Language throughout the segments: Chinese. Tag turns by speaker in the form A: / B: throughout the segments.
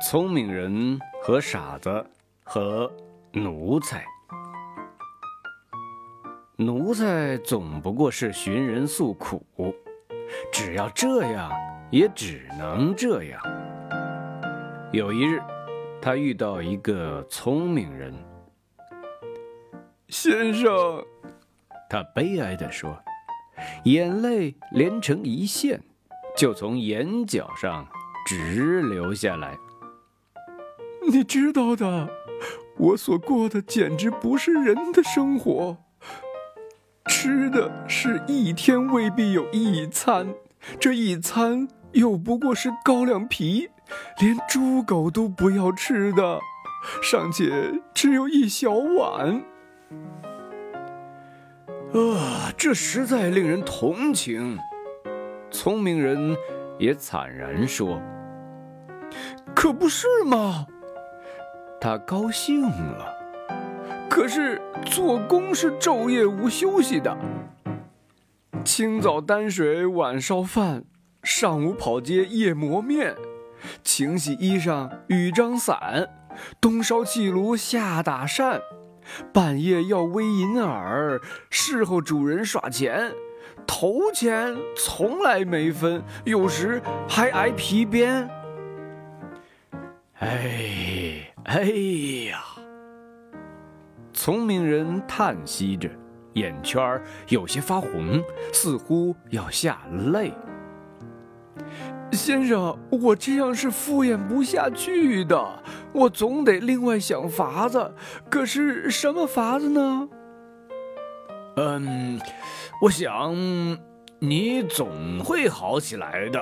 A: 聪明人和傻子和奴才。奴才总不过是寻人诉苦，只要这样，也只能这样。有一日，他遇到一个聪明人。
B: 先生，
A: 他悲哀地说，眼泪连成一线，就从眼角上直流下来。
B: 你知道的，我所过的简直不是人的生活。吃的是一天未必有一餐，这一餐又不过是高粱皮，连猪狗都不要吃的，尚且只有一小碗。
A: 啊，这实在令人同情。聪明人也惨然说：“
B: 可不是吗？”
A: 他高兴了。
B: 可是做工是昼夜无休息的，清早担水，晚烧饭，上午跑街，夜磨面，晴洗衣裳，雨张伞，冬烧气炉，夏打扇，半夜要煨银耳，事后主人耍钱，头钱从来没分，有时还挨皮鞭。
A: 哎哎呀！聪明人叹息着，眼圈有些发红，似乎要下泪。
B: 先生，我这样是敷衍不下去的，我总得另外想法子。可是什么法子呢？
A: 嗯，我想你总会好起来的。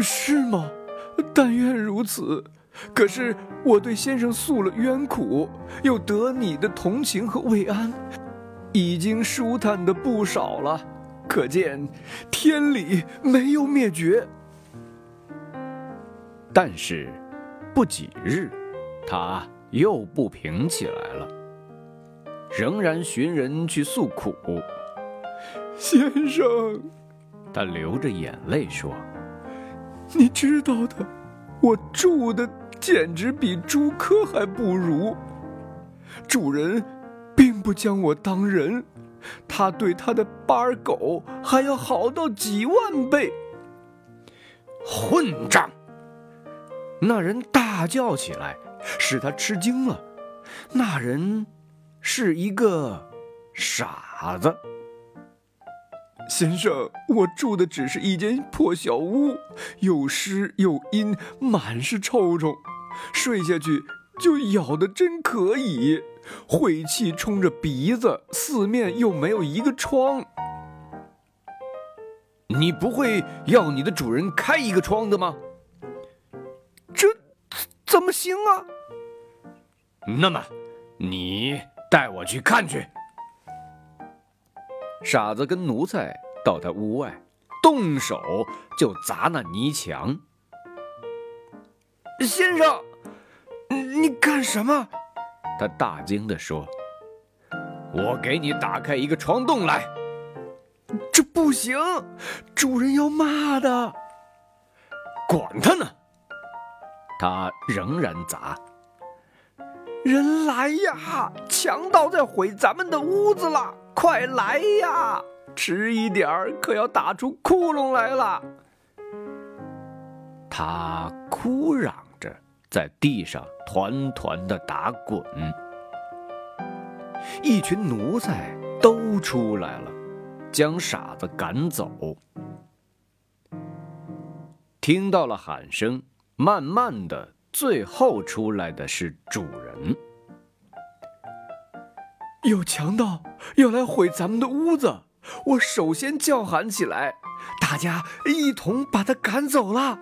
B: 是吗？但愿如此。可是我对先生诉了冤苦，又得你的同情和慰安，已经舒坦的不少了。可见天理没有灭绝。
A: 但是不几日，他又不平起来了，仍然寻人去诉苦。
B: 先生，
A: 他流着眼泪说：“
B: 你知道的，我住的……”简直比猪科还不如。主人并不将我当人，他对他的巴尔狗还要好到几万倍。
A: 混账！那人大叫起来，使他吃惊了。那人是一个傻子。
B: 先生，我住的只是一间破小屋，又湿又阴，满是臭虫，睡下去就咬的真可以，晦气冲着鼻子，四面又没有一个窗。
A: 你不会要你的主人开一个窗的吗？
B: 这怎么行啊？
A: 那么，你带我去看去。傻子跟奴才到他屋外，动手就砸那泥墙。
B: 先生，你干什么？
A: 他大惊地说：“我给你打开一个床洞来。”
B: 这不行，主人要骂的。
A: 管他呢，他仍然砸。
B: 人来呀！强盗在毁咱们的屋子了。快来呀！迟一点儿可要打出窟窿来了。
A: 他哭嚷着在地上团团的打滚。一群奴才都出来了，将傻子赶走。听到了喊声，慢慢的，最后出来的是主人。
B: 有强盗要来毁咱们的屋子，我首先叫喊起来，大家一同把他赶走了。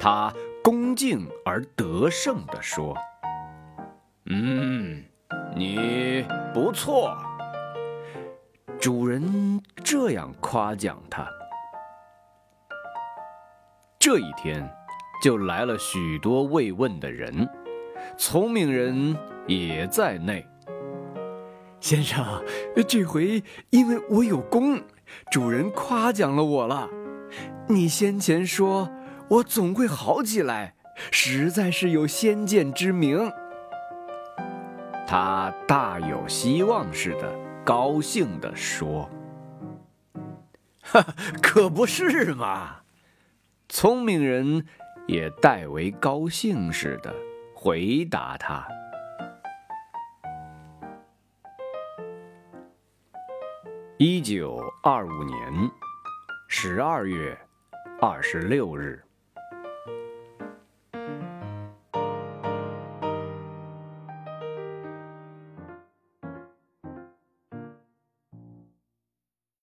A: 他恭敬而得胜地说：“嗯，你不错。”主人这样夸奖他。这一天，就来了许多慰问的人，聪明人也在内。
B: 先生，这回因为我有功，主人夸奖了我了。你先前说我总会好起来，实在是有先见之明。
A: 他大有希望似的，高兴地说：“哈，可不是嘛！”聪明人也代为高兴似的回答他：“一九二五年十二月二十六日。”